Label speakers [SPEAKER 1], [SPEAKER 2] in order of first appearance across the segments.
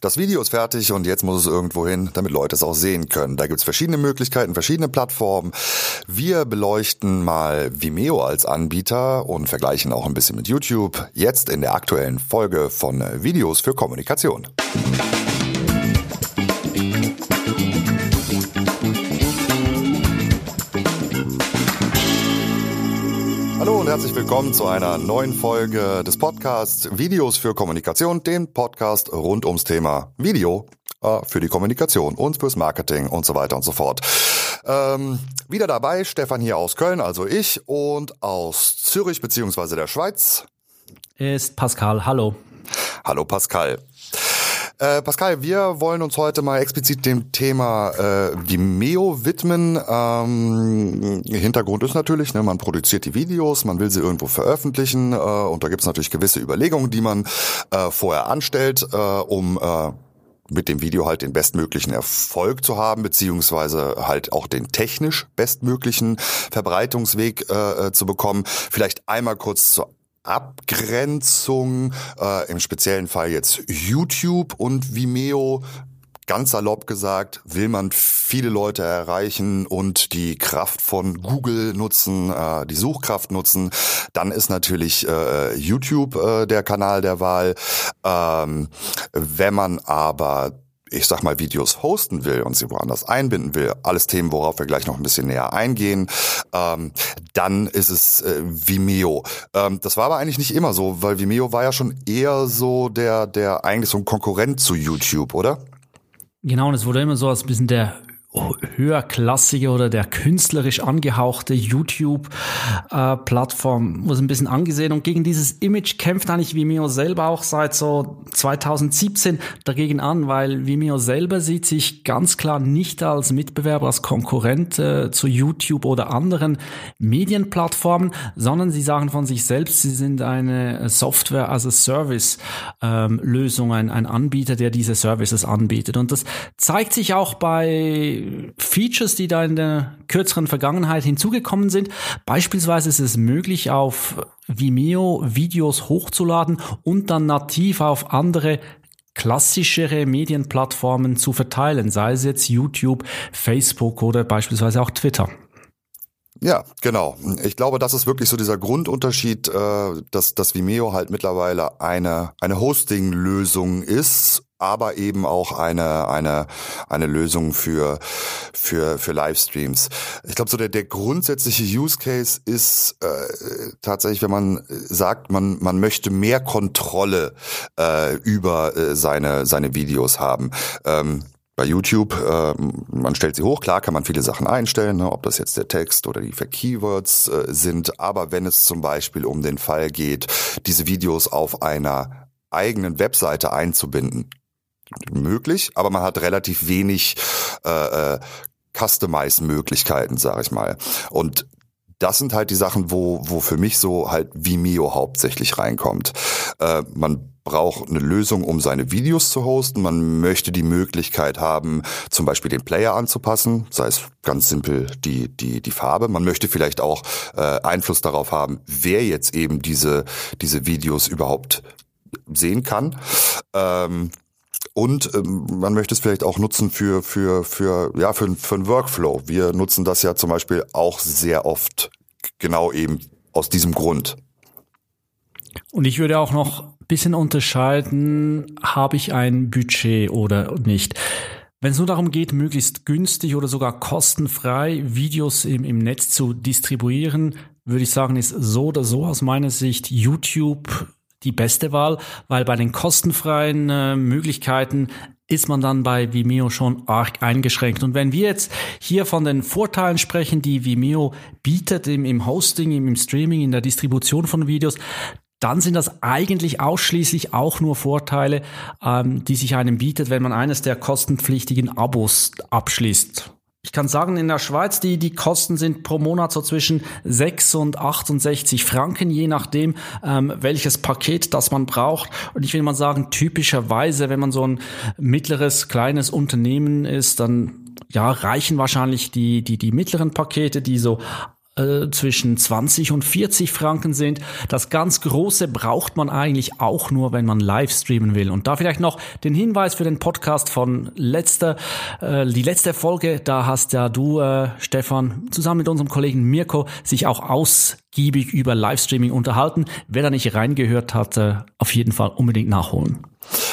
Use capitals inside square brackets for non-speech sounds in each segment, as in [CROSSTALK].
[SPEAKER 1] Das Video ist fertig und jetzt muss es irgendwo hin, damit Leute es auch sehen können. Da gibt's verschiedene Möglichkeiten, verschiedene Plattformen. Wir beleuchten mal Vimeo als Anbieter und vergleichen auch ein bisschen mit YouTube. Jetzt in der aktuellen Folge von Videos für Kommunikation. Und herzlich willkommen zu einer neuen Folge des Podcasts Videos für Kommunikation, den Podcast rund ums Thema Video äh, für die Kommunikation und fürs Marketing und so weiter und so fort. Ähm, wieder dabei Stefan hier aus Köln, also ich, und aus Zürich beziehungsweise der Schweiz
[SPEAKER 2] ist Pascal. Hallo.
[SPEAKER 1] Hallo Pascal. Äh, Pascal, wir wollen uns heute mal explizit dem Thema äh, Vimeo widmen. Ähm, Hintergrund ist natürlich, ne, man produziert die Videos, man will sie irgendwo veröffentlichen äh, und da gibt es natürlich gewisse Überlegungen, die man äh, vorher anstellt, äh, um äh, mit dem Video halt den bestmöglichen Erfolg zu haben, beziehungsweise halt auch den technisch bestmöglichen Verbreitungsweg äh, äh zu bekommen. Vielleicht einmal kurz zur Abgrenzung, äh, im speziellen Fall jetzt YouTube und Vimeo, ganz salopp gesagt, will man viele Leute erreichen und die Kraft von Google nutzen, äh, die Suchkraft nutzen, dann ist natürlich äh, YouTube äh, der Kanal der Wahl. Ähm, wenn man aber ich sag mal, Videos hosten will und sie woanders einbinden will, alles Themen, worauf wir gleich noch ein bisschen näher eingehen, ähm, dann ist es äh, Vimeo. Ähm, das war aber eigentlich nicht immer so, weil Vimeo war ja schon eher so der, der eigentlich so ein Konkurrent zu YouTube, oder?
[SPEAKER 2] Genau, und es wurde immer so als bisschen der höherklassige oder der künstlerisch angehauchte YouTube-Plattform äh, wurde ein bisschen angesehen und gegen dieses Image kämpft eigentlich Vimeo selber auch seit so 2017 dagegen an, weil Vimeo selber sieht sich ganz klar nicht als Mitbewerber, als Konkurrent äh, zu YouTube oder anderen Medienplattformen, sondern sie sagen von sich selbst, sie sind eine Software as a Service ähm, Lösung, ein, ein Anbieter, der diese Services anbietet. Und das zeigt sich auch bei Features, die da in der kürzeren Vergangenheit hinzugekommen sind. Beispielsweise ist es möglich, auf Vimeo Videos hochzuladen und dann nativ auf andere klassischere Medienplattformen zu verteilen, sei es jetzt YouTube, Facebook oder beispielsweise auch Twitter.
[SPEAKER 1] Ja, genau. Ich glaube, das ist wirklich so dieser Grundunterschied, äh, dass, dass Vimeo halt mittlerweile eine, eine Hosting-Lösung ist aber eben auch eine eine eine Lösung für für für Livestreams. Ich glaube, so der der grundsätzliche Use Case ist äh, tatsächlich, wenn man sagt, man man möchte mehr Kontrolle äh, über äh, seine seine Videos haben. Ähm, bei YouTube, äh, man stellt sie hoch, klar kann man viele Sachen einstellen, ne, ob das jetzt der Text oder die Keywords äh, sind, aber wenn es zum Beispiel um den Fall geht, diese Videos auf einer eigenen Webseite einzubinden, möglich, aber man hat relativ wenig äh, äh, Customize-Möglichkeiten, sage ich mal. Und das sind halt die Sachen, wo, wo für mich so halt Vimeo hauptsächlich reinkommt. Äh, man braucht eine Lösung, um seine Videos zu hosten. Man möchte die Möglichkeit haben, zum Beispiel den Player anzupassen, sei es ganz simpel die, die, die Farbe. Man möchte vielleicht auch äh, Einfluss darauf haben, wer jetzt eben diese, diese Videos überhaupt sehen kann. Ähm, und ähm, man möchte es vielleicht auch nutzen für, für, für, ja, für, für einen Workflow. Wir nutzen das ja zum Beispiel auch sehr oft genau eben aus diesem Grund.
[SPEAKER 2] Und ich würde auch noch ein bisschen unterscheiden, habe ich ein Budget oder nicht. Wenn es nur darum geht, möglichst günstig oder sogar kostenfrei Videos im, im Netz zu distribuieren, würde ich sagen, ist so oder so aus meiner Sicht YouTube die beste Wahl, weil bei den kostenfreien äh, Möglichkeiten ist man dann bei Vimeo schon arg eingeschränkt. Und wenn wir jetzt hier von den Vorteilen sprechen, die Vimeo bietet im, im Hosting, im, im Streaming, in der Distribution von Videos, dann sind das eigentlich ausschließlich auch nur Vorteile, ähm, die sich einem bietet, wenn man eines der kostenpflichtigen Abos abschließt. Ich kann sagen, in der Schweiz, die, die Kosten sind pro Monat so zwischen 6 und 68 Franken, je nachdem, ähm, welches Paket das man braucht. Und ich will mal sagen, typischerweise, wenn man so ein mittleres, kleines Unternehmen ist, dann ja, reichen wahrscheinlich die, die, die mittleren Pakete, die so äh, zwischen 20 und 40 Franken sind. Das ganz große braucht man eigentlich auch nur, wenn man live streamen will. Und da vielleicht noch den Hinweis für den Podcast von letzter, äh, die letzte Folge. Da hast ja du, äh, Stefan, zusammen mit unserem Kollegen Mirko sich auch ausgiebig über Livestreaming unterhalten. Wer da nicht reingehört hat, äh, auf jeden Fall unbedingt nachholen.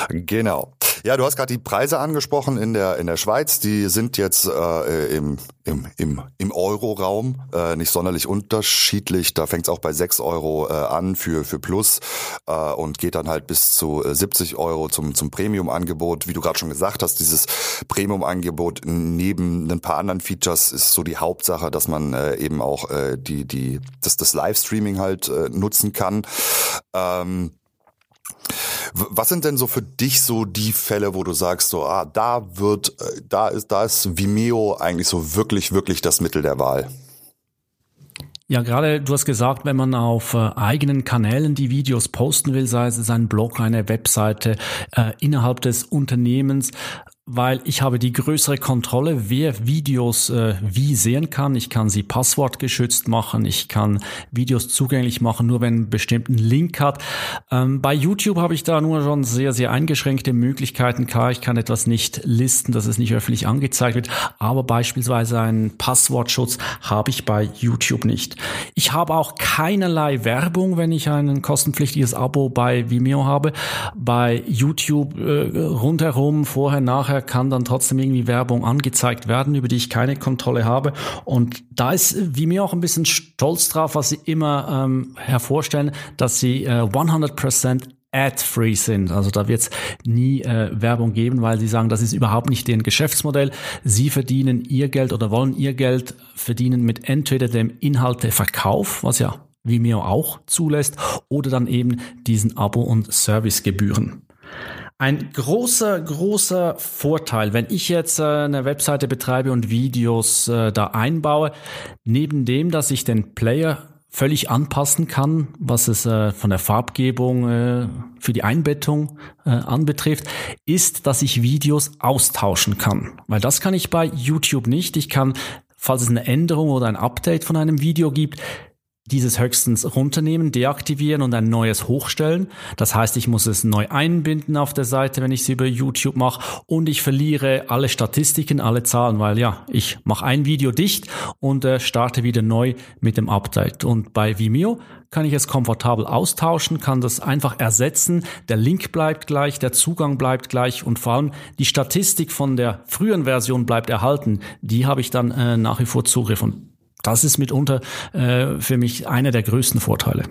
[SPEAKER 1] Genau. Ja, du hast gerade die Preise angesprochen in der in der Schweiz. Die sind jetzt äh, im im im im Euro-Raum äh, nicht sonderlich unterschiedlich. Da fängt es auch bei 6 Euro äh, an für für Plus äh, und geht dann halt bis zu 70 äh, Euro zum zum Premium-Angebot. Wie du gerade schon gesagt hast, dieses Premium-Angebot neben ein paar anderen Features ist so die Hauptsache, dass man äh, eben auch äh, die die das das Livestreaming halt äh, nutzen kann. Ähm, was sind denn so für dich so die Fälle, wo du sagst, so, ah, da wird, äh, da ist, da ist Vimeo eigentlich so wirklich, wirklich das Mittel der Wahl?
[SPEAKER 2] Ja, gerade du hast gesagt, wenn man auf äh, eigenen Kanälen die Videos posten will, sei es ein Blog, eine Webseite äh, innerhalb des Unternehmens, weil ich habe die größere Kontrolle, wer Videos äh, wie sehen kann. Ich kann sie passwortgeschützt machen, ich kann Videos zugänglich machen, nur wenn einen bestimmten Link hat. Ähm, bei YouTube habe ich da nur schon sehr, sehr eingeschränkte Möglichkeiten. Klar, ich kann etwas nicht listen, dass es nicht öffentlich angezeigt wird, aber beispielsweise einen Passwortschutz habe ich bei YouTube nicht. Ich habe auch keinerlei Werbung, wenn ich ein kostenpflichtiges Abo bei Vimeo habe. Bei YouTube äh, rundherum, vorher, nachher nachher kann dann trotzdem irgendwie Werbung angezeigt werden, über die ich keine Kontrolle habe. Und da ist wie mir auch ein bisschen stolz drauf, was sie immer ähm, hervorstellen, dass sie äh, 100% ad-free sind. Also da wird es nie äh, Werbung geben, weil sie sagen, das ist überhaupt nicht deren Geschäftsmodell. Sie verdienen ihr Geld oder wollen ihr Geld verdienen mit entweder dem Inhalteverkauf, was ja Vimeo auch zulässt, oder dann eben diesen Abo- und Servicegebühren. Ein großer, großer Vorteil, wenn ich jetzt äh, eine Webseite betreibe und Videos äh, da einbaue, neben dem, dass ich den Player völlig anpassen kann, was es äh, von der Farbgebung für die Einbettung anbetrifft, ist, dass ich Videos austauschen kann. Weil das kann ich bei YouTube nicht. Ich kann, falls es eine Änderung oder ein Update von einem Video gibt, dieses höchstens runternehmen, deaktivieren und ein neues hochstellen. Das heißt, ich muss es neu einbinden auf der Seite, wenn ich es über YouTube mache und ich verliere alle Statistiken, alle Zahlen, weil ja, ich mache ein Video dicht und äh, starte wieder neu mit dem Update. Und bei Vimeo kann ich es komfortabel austauschen, kann das einfach ersetzen. Der Link bleibt gleich, der Zugang bleibt gleich und vor allem die Statistik von der früheren Version bleibt erhalten. Die habe ich dann äh, nach wie vor Zugriff und das ist mitunter äh, für mich einer der größten Vorteile.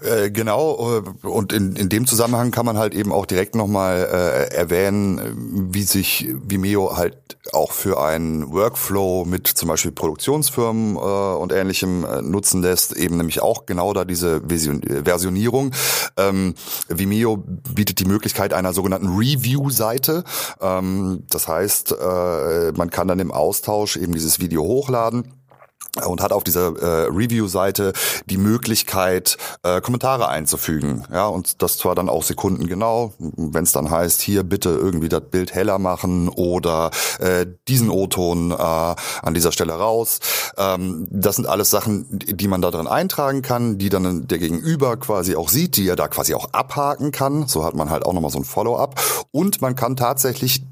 [SPEAKER 1] Äh, genau, äh, und in, in dem Zusammenhang kann man halt eben auch direkt nochmal äh, erwähnen, wie sich Vimeo halt auch für einen Workflow mit zum Beispiel Produktionsfirmen äh, und ähnlichem äh, nutzen lässt, eben nämlich auch genau da diese Vision, Versionierung. Ähm, Vimeo bietet die Möglichkeit einer sogenannten Review-Seite. Ähm, das heißt, äh, man kann dann im Austausch eben dieses Video hochladen und hat auf dieser äh, Review-Seite die Möglichkeit, äh, Kommentare einzufügen. Ja, und das zwar dann auch sekundengenau, wenn es dann heißt, hier bitte irgendwie das Bild heller machen oder äh, diesen O-Ton äh, an dieser Stelle raus. Ähm, das sind alles Sachen, die man da drin eintragen kann, die dann der Gegenüber quasi auch sieht, die er da quasi auch abhaken kann. So hat man halt auch nochmal so ein Follow-up. Und man kann tatsächlich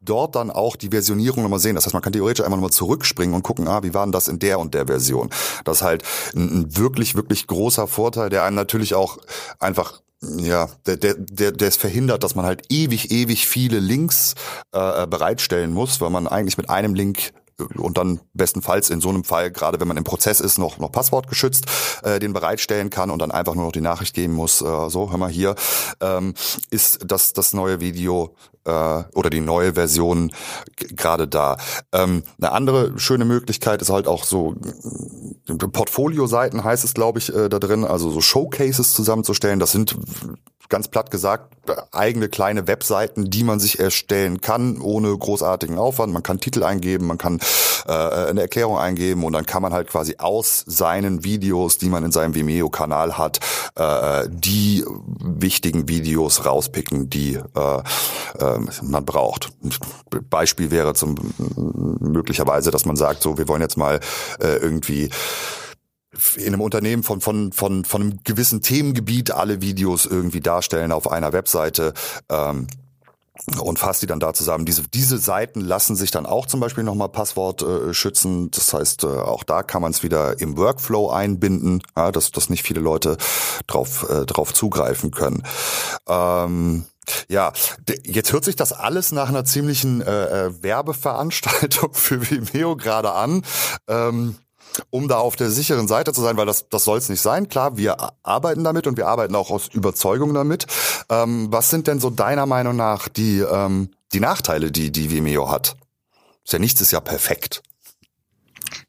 [SPEAKER 1] dort dann auch die Versionierung nochmal sehen. Das heißt, man kann theoretisch einmal nochmal zurückspringen und gucken, ah, wie war denn das in der und der Version? Das ist halt ein, wirklich, wirklich großer Vorteil, der einem natürlich auch einfach ja, der, der, der, der es verhindert, dass man halt ewig, ewig viele Links äh, bereitstellen muss, weil man eigentlich mit einem Link und dann bestenfalls in so einem Fall, gerade wenn man im Prozess ist, noch, noch Passwort geschützt, äh, den bereitstellen kann und dann einfach nur noch die Nachricht geben muss, äh, so, hör mal hier, ähm, ist das, das neue Video äh, oder die neue Version gerade da. Ähm, eine andere schöne Möglichkeit ist halt auch so Portfolio-Seiten heißt es, glaube ich, äh, da drin, also so Showcases zusammenzustellen. Das sind ganz platt gesagt eigene kleine Webseiten, die man sich erstellen kann, ohne großartigen Aufwand. Man kann Titel eingeben, man kann äh, eine Erklärung eingeben und dann kann man halt quasi aus seinen Videos, die man in seinem Vimeo-Kanal hat, äh, die wichtigen Videos rauspicken, die äh, äh, man braucht. Beispiel wäre zum möglicherweise, dass man sagt, so wir wollen jetzt mal äh, irgendwie in einem Unternehmen von, von, von, von einem gewissen Themengebiet alle Videos irgendwie darstellen auf einer Webseite. Ähm, und fasst die dann da zusammen. Diese, diese Seiten lassen sich dann auch zum Beispiel nochmal Passwort äh, schützen. Das heißt, äh, auch da kann man es wieder im Workflow einbinden, ja, dass, dass nicht viele Leute drauf, äh, drauf zugreifen können. Ähm, ja, jetzt hört sich das alles nach einer ziemlichen äh, äh Werbeveranstaltung [LAUGHS] für Vimeo gerade an. Ähm, um da auf der sicheren Seite zu sein, weil das, das soll es nicht sein. Klar, wir arbeiten damit und wir arbeiten auch aus Überzeugung damit. Ähm, was sind denn so deiner Meinung nach die, ähm, die Nachteile, die, die Vimeo hat? Ist ja nichts ist ja perfekt.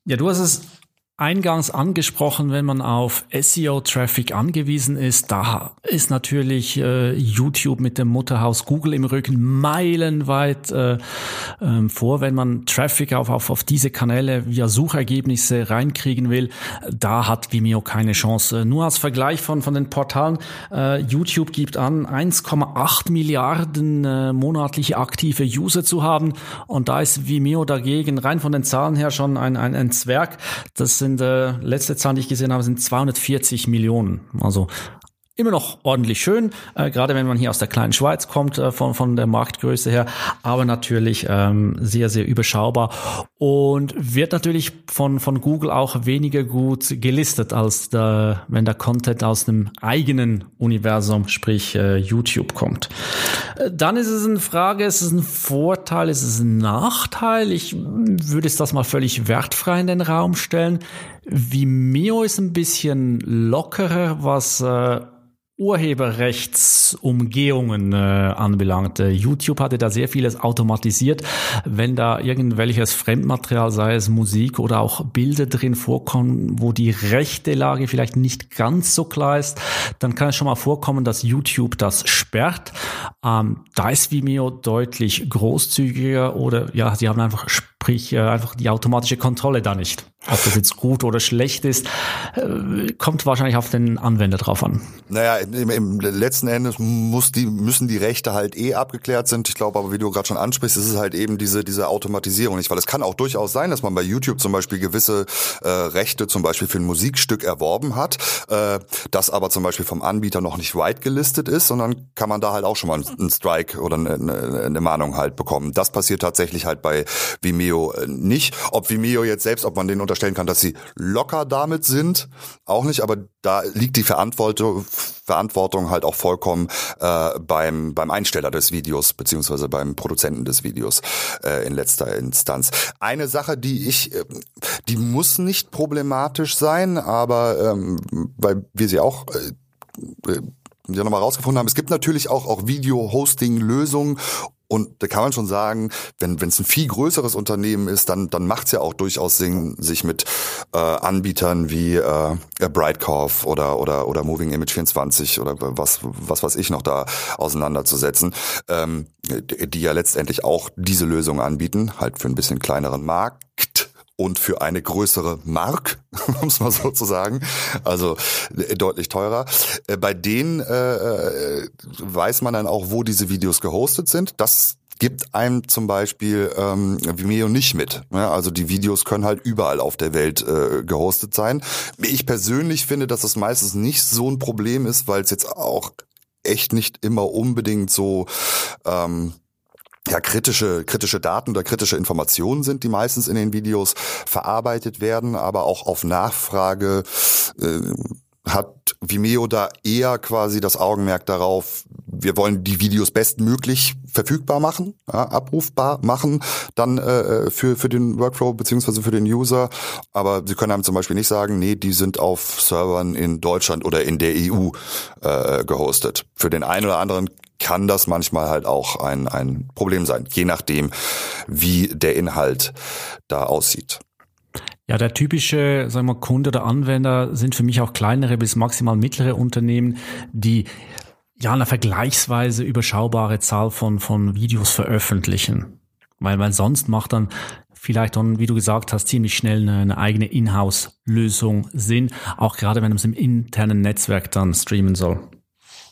[SPEAKER 2] Ja, du hast es eingangs angesprochen, wenn man auf SEO-Traffic angewiesen ist, da ist natürlich äh, YouTube mit dem Mutterhaus Google im Rücken meilenweit äh, äh, vor, wenn man Traffic auf, auf, auf diese Kanäle via Suchergebnisse reinkriegen will. Da hat Vimeo keine Chance. Nur als Vergleich von, von den Portalen, äh, YouTube gibt an, 1,8 Milliarden äh, monatliche aktive User zu haben und da ist Vimeo dagegen rein von den Zahlen her schon ein, ein, ein Zwerg. Das sind, äh, letzte Zahlen, die ich gesehen habe, sind 240 Millionen. Also immer noch ordentlich schön, äh, gerade wenn man hier aus der kleinen Schweiz kommt, äh, von, von der Marktgröße her, aber natürlich ähm, sehr, sehr überschaubar und wird natürlich von, von Google auch weniger gut gelistet, als der, wenn der Content aus einem eigenen Universum, sprich äh, YouTube kommt. Äh, dann ist es eine Frage, ist es ein Vorteil, ist es ein Nachteil? Ich würde es das mal völlig wertfrei in den Raum stellen. Vimeo ist ein bisschen lockerer, was äh, Urheberrechtsumgehungen äh, anbelangt. Äh, YouTube hatte da sehr vieles automatisiert. Wenn da irgendwelches Fremdmaterial, sei es Musik oder auch Bilder drin vorkommen, wo die rechte Lage vielleicht nicht ganz so klar ist, dann kann es schon mal vorkommen, dass YouTube das sperrt. Ähm, da ist Vimeo deutlich großzügiger oder ja, sie haben einfach sprich äh, einfach die automatische Kontrolle da nicht. Ob das jetzt gut oder schlecht ist, äh, kommt wahrscheinlich auf den Anwender drauf an.
[SPEAKER 1] Naja, im, im letzten Endes muss die, müssen die Rechte halt eh abgeklärt sind. Ich glaube aber, wie du gerade schon ansprichst, ist es halt eben diese, diese Automatisierung nicht. Weil es kann auch durchaus sein, dass man bei YouTube zum Beispiel gewisse äh, Rechte zum Beispiel für ein Musikstück erworben hat, äh, das aber zum Beispiel vom Anbieter noch nicht white gelistet ist, sondern kann man da halt auch schon mal einen Strike oder eine, eine Mahnung halt bekommen. Das passiert tatsächlich halt bei Vimeo äh, nicht. Ob Vimeo jetzt selbst, ob man den unterstellen kann, dass sie locker damit sind, auch nicht, aber da liegt die Verantwortung, Verantwortung halt auch vollkommen äh, beim, beim Einsteller des Videos, beziehungsweise beim Produzenten des Videos äh, in letzter Instanz. Eine Sache, die ich, äh, die muss nicht problematisch sein, aber ähm, weil wir sie auch äh, äh ja nochmal rausgefunden haben, es gibt natürlich auch, auch Video-Hosting-Lösungen und da kann man schon sagen, wenn es ein viel größeres Unternehmen ist, dann, dann macht es ja auch durchaus Sinn, sich mit äh, Anbietern wie äh, Brightcorp oder, oder, oder Moving Image 24 oder was, was weiß ich noch da auseinanderzusetzen, ähm, die ja letztendlich auch diese Lösung anbieten, halt für ein bisschen kleineren Markt und für eine größere Mark, [LAUGHS] um es mal so zu sagen, also äh, deutlich teurer. Äh, bei denen äh, äh, weiß man dann auch, wo diese Videos gehostet sind. Das gibt einem zum Beispiel ähm, Vimeo nicht mit. Ja, also die Videos können halt überall auf der Welt äh, gehostet sein. Ich persönlich finde, dass das meistens nicht so ein Problem ist, weil es jetzt auch echt nicht immer unbedingt so ähm, ja, kritische, kritische Daten oder kritische Informationen sind, die meistens in den Videos verarbeitet werden, aber auch auf Nachfrage äh, hat Vimeo da eher quasi das Augenmerk darauf, wir wollen die Videos bestmöglich verfügbar machen, ja, abrufbar machen, dann äh, für, für den Workflow beziehungsweise für den User. Aber sie können einem zum Beispiel nicht sagen, nee, die sind auf Servern in Deutschland oder in der EU äh, gehostet. Für den einen oder anderen kann das manchmal halt auch ein, ein Problem sein, je nachdem, wie der Inhalt da aussieht.
[SPEAKER 2] Ja, der typische, sagen wir, Kunde oder Anwender sind für mich auch kleinere bis maximal mittlere Unternehmen, die ja eine vergleichsweise überschaubare Zahl von, von Videos veröffentlichen. Weil, weil sonst macht dann vielleicht dann, wie du gesagt hast, ziemlich schnell eine, eine eigene Inhouse-Lösung Sinn, auch gerade wenn man es im internen Netzwerk dann streamen soll.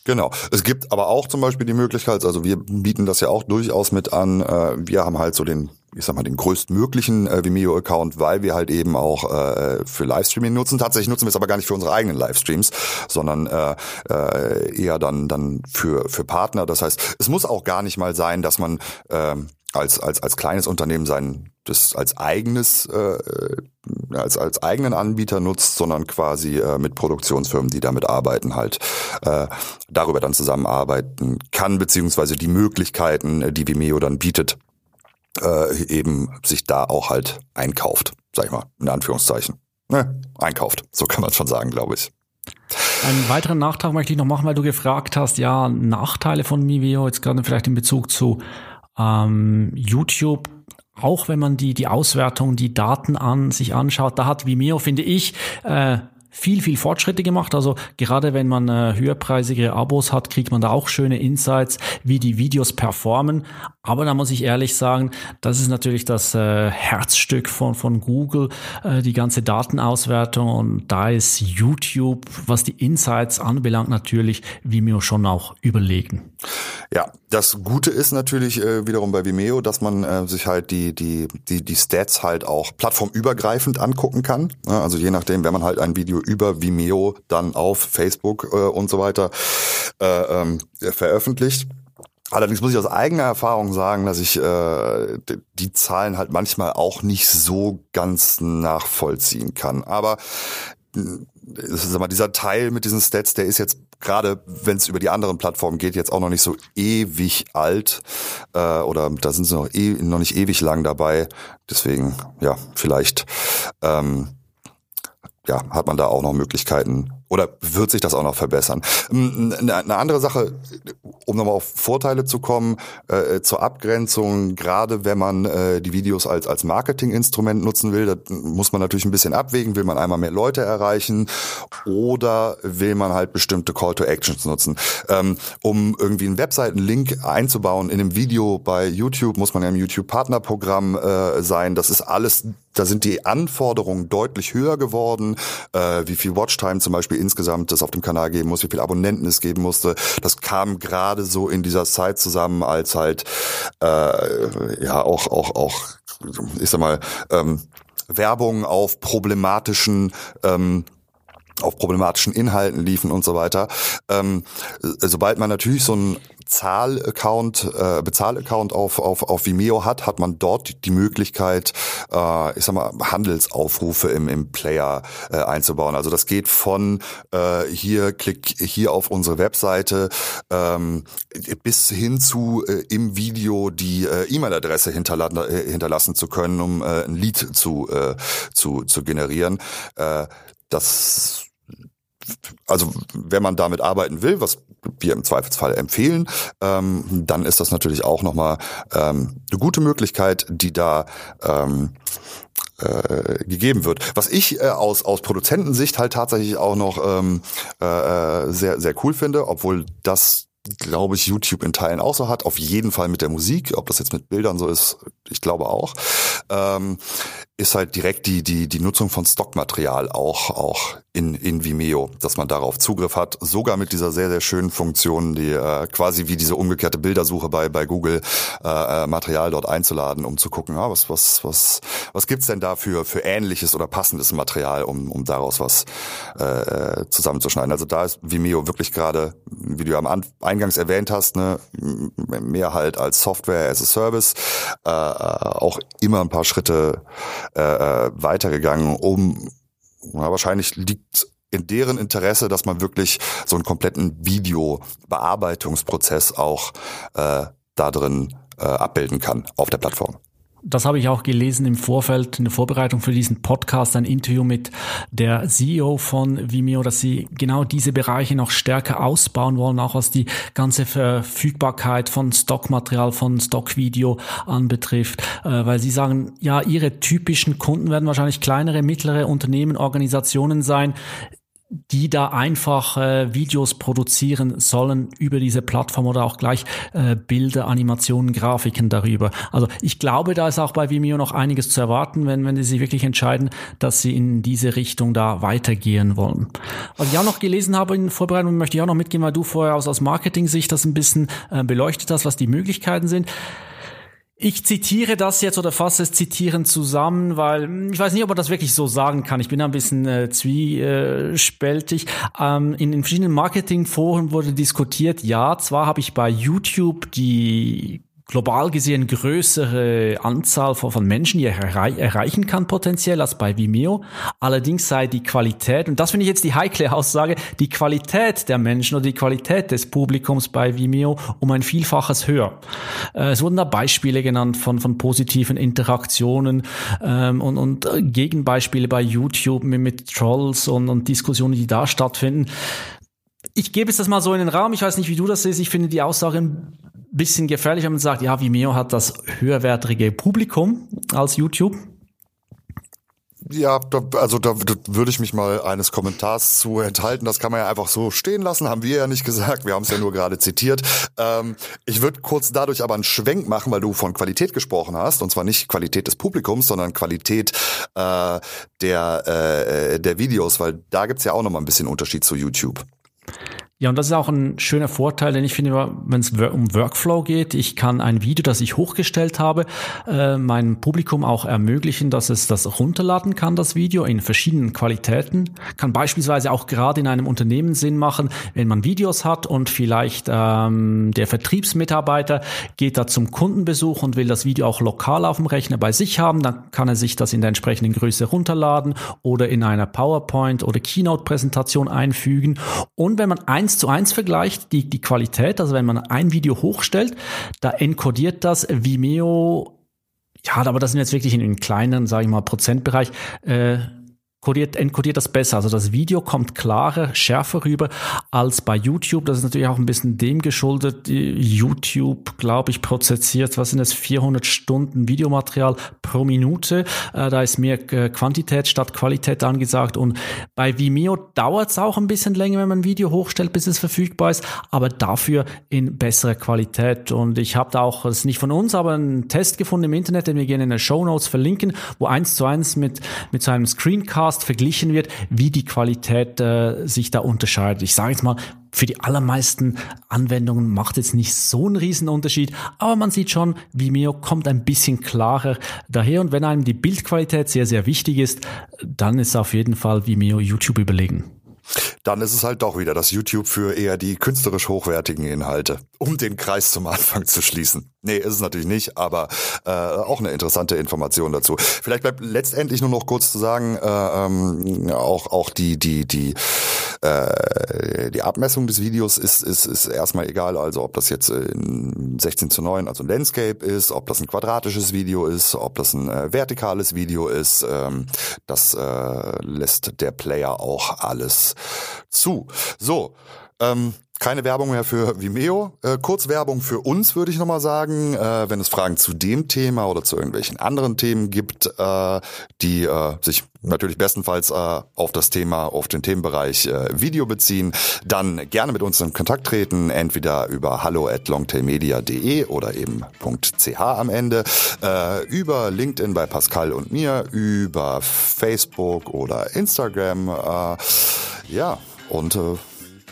[SPEAKER 1] Genau. Es gibt aber auch zum Beispiel die Möglichkeit, also wir bieten das ja auch durchaus mit an, äh, wir haben halt so den ich sag mal, den größtmöglichen äh, Vimeo-Account, weil wir halt eben auch äh, für Livestreaming nutzen. Tatsächlich nutzen wir es aber gar nicht für unsere eigenen Livestreams, sondern äh, äh, eher dann dann für für Partner. Das heißt, es muss auch gar nicht mal sein, dass man äh, als als als kleines Unternehmen sein das als eigenes äh, als als eigenen Anbieter nutzt, sondern quasi äh, mit Produktionsfirmen, die damit arbeiten, halt äh, darüber dann zusammenarbeiten kann beziehungsweise die Möglichkeiten, äh, die Vimeo dann bietet, äh, eben sich da auch halt einkauft, sag ich mal, in Anführungszeichen. Ne? Einkauft, so kann man schon sagen, glaube ich.
[SPEAKER 2] Einen weiteren Nachtrag möchte ich noch machen, weil du gefragt hast, ja, Nachteile von Vimeo, jetzt gerade vielleicht in Bezug zu ähm, YouTube auch wenn man die, die Auswertung, die Daten an sich anschaut, da hat Vimeo, finde ich, äh, viel, viel Fortschritte gemacht. Also gerade wenn man äh, höherpreisigere Abos hat, kriegt man da auch schöne Insights, wie die Videos performen. Aber da muss ich ehrlich sagen, das ist natürlich das äh, Herzstück von, von Google, äh, die ganze Datenauswertung. Und da ist YouTube, was die Insights anbelangt, natürlich Vimeo schon auch überlegen.
[SPEAKER 1] Ja, das Gute ist natürlich äh, wiederum bei Vimeo, dass man äh, sich halt die, die, die, die Stats halt auch plattformübergreifend angucken kann. Ja, also je nachdem, wenn man halt ein Video über Vimeo dann auf Facebook äh, und so weiter äh, ähm, veröffentlicht. Allerdings muss ich aus eigener Erfahrung sagen, dass ich äh, die Zahlen halt manchmal auch nicht so ganz nachvollziehen kann. Aber sag mal, dieser Teil mit diesen Stats, der ist jetzt gerade, wenn es über die anderen Plattformen geht, jetzt auch noch nicht so ewig alt äh, oder da sind sie noch, e noch nicht ewig lang dabei. Deswegen, ja, vielleicht ähm, ja, hat man da auch noch Möglichkeiten oder wird sich das auch noch verbessern? Ähm, eine andere Sache, um nochmal auf Vorteile zu kommen, äh, zur Abgrenzung, gerade wenn man äh, die Videos als, als Marketinginstrument nutzen will, da muss man natürlich ein bisschen abwägen, will man einmal mehr Leute erreichen oder will man halt bestimmte Call to Actions nutzen. Ähm, um irgendwie einen Webseitenlink einzubauen in einem Video bei YouTube, muss man ja im YouTube-Partnerprogramm äh, sein. Das ist alles da sind die Anforderungen deutlich höher geworden, äh, wie viel Watchtime zum Beispiel insgesamt es auf dem Kanal geben muss, wie viele Abonnenten es geben musste. Das kam gerade so in dieser Zeit zusammen, als halt äh, ja auch auch auch ich sag mal ähm, Werbung auf problematischen ähm, auf problematischen Inhalten liefen und so weiter. Ähm, sobald man natürlich so ein Zahlaccount, äh, Bezahlaccount auf, auf, auf Vimeo hat, hat man dort die Möglichkeit, äh, ich sag mal, Handelsaufrufe im, im Player äh, einzubauen. Also das geht von äh, hier, klick hier auf unsere Webseite ähm, bis hin zu äh, im Video die äh, E-Mail-Adresse hinterla äh, hinterlassen zu können, um äh, ein Lead zu, äh, zu, zu generieren. Äh, das also wenn man damit arbeiten will, was wir im Zweifelsfall empfehlen, ähm, dann ist das natürlich auch nochmal ähm, eine gute Möglichkeit, die da ähm, äh, gegeben wird. Was ich äh, aus, aus Produzentensicht halt tatsächlich auch noch ähm, äh, äh sehr, sehr cool finde, obwohl das glaube ich, YouTube in Teilen auch so hat. Auf jeden Fall mit der Musik. Ob das jetzt mit Bildern so ist, ich glaube auch. Ähm, ist halt direkt die, die, die Nutzung von Stockmaterial auch, auch in, in Vimeo, dass man darauf Zugriff hat, sogar mit dieser sehr, sehr schönen Funktion, die äh, quasi wie diese umgekehrte Bildersuche bei, bei Google äh, äh Material dort einzuladen, um zu gucken, ah, was, was, was, was gibt's denn da für, für ähnliches oder passendes Material, um, um daraus was äh, zusammenzuschneiden. Also da ist Vimeo wirklich gerade, wie du am Eingangs erwähnt hast, ne, mehr halt als Software as a Service, äh, auch immer ein paar Schritte äh, äh, weitergegangen, um ja, wahrscheinlich liegt in deren Interesse, dass man wirklich so einen kompletten Videobearbeitungsprozess auch äh, da drin äh, abbilden kann auf der Plattform
[SPEAKER 2] das habe ich auch gelesen im Vorfeld, in der Vorbereitung für diesen Podcast, ein Interview mit der CEO von Vimeo, dass sie genau diese Bereiche noch stärker ausbauen wollen, auch was die ganze Verfügbarkeit von Stockmaterial, von Stockvideo anbetrifft, äh, weil sie sagen, ja, ihre typischen Kunden werden wahrscheinlich kleinere, mittlere Unternehmen, Organisationen sein, die da einfach äh, Videos produzieren sollen über diese Plattform oder auch gleich äh, Bilder, Animationen, Grafiken darüber. Also ich glaube, da ist auch bei Vimeo noch einiges zu erwarten, wenn, wenn sie sich wirklich entscheiden, dass sie in diese Richtung da weitergehen wollen. Was ich auch noch gelesen habe in Vorbereitung, möchte ich auch noch mitgehen, weil du vorher aus, aus Marketing-Sicht das ein bisschen äh, beleuchtet hast, was die Möglichkeiten sind Ich zitiere das jetzt oder fasse es zitieren zusammen, weil ich weiß nicht, ob man das wirklich so sagen kann. Ich bin ein bisschen äh, zwiespältig. Ähm, in, in verschiedenen Marketingforen wurde diskutiert, ja, zwar habe ich bei YouTube die global gesehen größere Anzahl von, Menschen, die er errei erreichen kann potenziell als bei Vimeo. Allerdings sei die Qualität, und das finde ich jetzt die heikle Aussage, die Qualität der Menschen oder die Qualität des Publikums bei Vimeo um ein Vielfaches höher. Äh, es wurden da Beispiele genannt von, von positiven Interaktionen ähm, und, und Gegenbeispiele bei YouTube mit, mit Trolls und, und Diskussionen, die da stattfinden. Ich gebe es das mal so in den Raum. Ich weiß nicht, wie du das siehst. Ich finde die Aussage ein bisschen gefährlich, wenn man sagt, ja, Vimeo hat das höherwertige Publikum als YouTube.
[SPEAKER 1] Ja, da, also da, da würde ich mich mal eines Kommentars zu enthalten. Das kann man ja einfach so stehen lassen, haben wir ja nicht gesagt. Wir haben es ja nur gerade zitiert. Ähm, ich würde kurz dadurch aber einen Schwenk machen, weil du von Qualität gesprochen hast. Und zwar nicht Qualität des Publikums, sondern Qualität äh, der, äh, der Videos, weil da gibt's ja auch nochmal ein bisschen Unterschied zu YouTube.
[SPEAKER 2] Ja, und das ist auch ein schöner Vorteil, denn ich finde, wenn es um Workflow geht, ich kann ein Video, das ich hochgestellt habe, äh, meinem Publikum auch ermöglichen, dass es das runterladen kann, das Video in verschiedenen Qualitäten. Kann beispielsweise auch gerade in einem Unternehmen Sinn machen, wenn man Videos hat und vielleicht ähm, der Vertriebsmitarbeiter geht da zum Kundenbesuch und will das Video auch lokal auf dem Rechner bei sich haben, dann kann er sich das in der entsprechenden Größe runterladen oder in einer PowerPoint oder Keynote-Präsentation einfügen. Und wenn man eins eins zu eins vergleicht, die, die Qualität, also wenn man ein Video hochstellt, da encodiert das Vimeo, ja, aber das sind jetzt wirklich in einem kleinen, sage ich mal, Prozentbereich, äh, kodiert, encodiert das besser. Also das Video kommt klarer, schärfer rüber als bei YouTube. Das ist natürlich auch ein bisschen dem geschuldet. YouTube, glaube ich, prozessiert, was sind das, 400 Stunden Videomaterial pro Minute. Äh, da ist mehr äh, Quantität statt Qualität angesagt. Und bei Vimeo dauert es auch ein bisschen länger, wenn man ein Video hochstellt, bis es verfügbar ist, aber dafür in besserer Qualität. Und ich habe da auch, das ist nicht von uns, aber einen Test gefunden im Internet, den wir gerne in den Show Notes verlinken, wo eins zu eins mit, mit so einem Screencast Podcast verglichen wird, wie die Qualität äh, sich da unterscheidet. Ich sage jetzt mal, für die allermeisten Anwendungen macht jetzt nicht so einen riesen Unterschied, aber man sieht schon, Vimeo kommt ein bisschen klarer daher und wenn einem die Bildqualität sehr, sehr wichtig ist, dann ist auf jeden Fall Vimeo YouTube überlegen
[SPEAKER 1] dann ist es halt doch wieder das YouTube für eher die künstlerisch hochwertigen Inhalte, um den Kreis zum Anfang zu schließen. Nee, ist es natürlich nicht, aber äh, auch eine interessante Information dazu. Vielleicht bleibt letztendlich nur noch kurz zu sagen, äh, ähm, auch auch die die die äh, die Abmessung des Videos ist ist ist erstmal egal, also ob das jetzt in 16 zu 9, also ein Landscape ist, ob das ein quadratisches Video ist, ob das ein äh, vertikales Video ist, ähm, das äh, lässt der Player auch alles zu. So, ähm, keine Werbung mehr für Vimeo. Äh, kurz Werbung für uns, würde ich nochmal sagen. Äh, wenn es Fragen zu dem Thema oder zu irgendwelchen anderen Themen gibt, äh, die äh, sich natürlich bestenfalls äh, auf das Thema, auf den Themenbereich äh, Video beziehen, dann gerne mit uns in Kontakt treten, entweder über hallo at longtailmedia.de oder eben .ch am Ende, äh, über LinkedIn bei Pascal und mir, über Facebook oder Instagram. Äh, ja, und äh,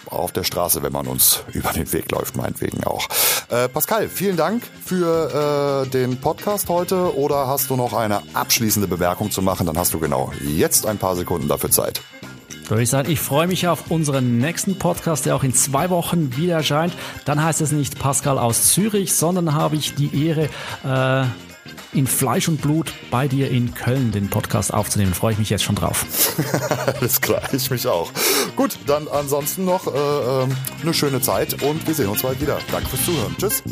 [SPEAKER 1] auf der Straße, wenn man uns [LAUGHS] über den Weg läuft, meinetwegen auch. Äh, Pascal, vielen Dank für äh, den Podcast heute. Oder hast du noch eine abschließende Bemerkung zu machen? Dann hast du genau jetzt ein paar Sekunden dafür Zeit.
[SPEAKER 2] Würde ich sagen, ich freue mich auf unseren nächsten Podcast, der auch in zwei Wochen wieder erscheint. Dann heißt es nicht Pascal aus Zürich, sondern habe ich die Ehre, äh, in Fleisch und Blut bei dir in Köln den Podcast aufzunehmen. Freue ich mich jetzt schon drauf. [LAUGHS]
[SPEAKER 1] Alles klar, ich mich auch. Gut, dann ansonsten noch äh, ähm, eine schöne Zeit und wir sehen uns bald wieder. Danke fürs Zuhören. Tschüss.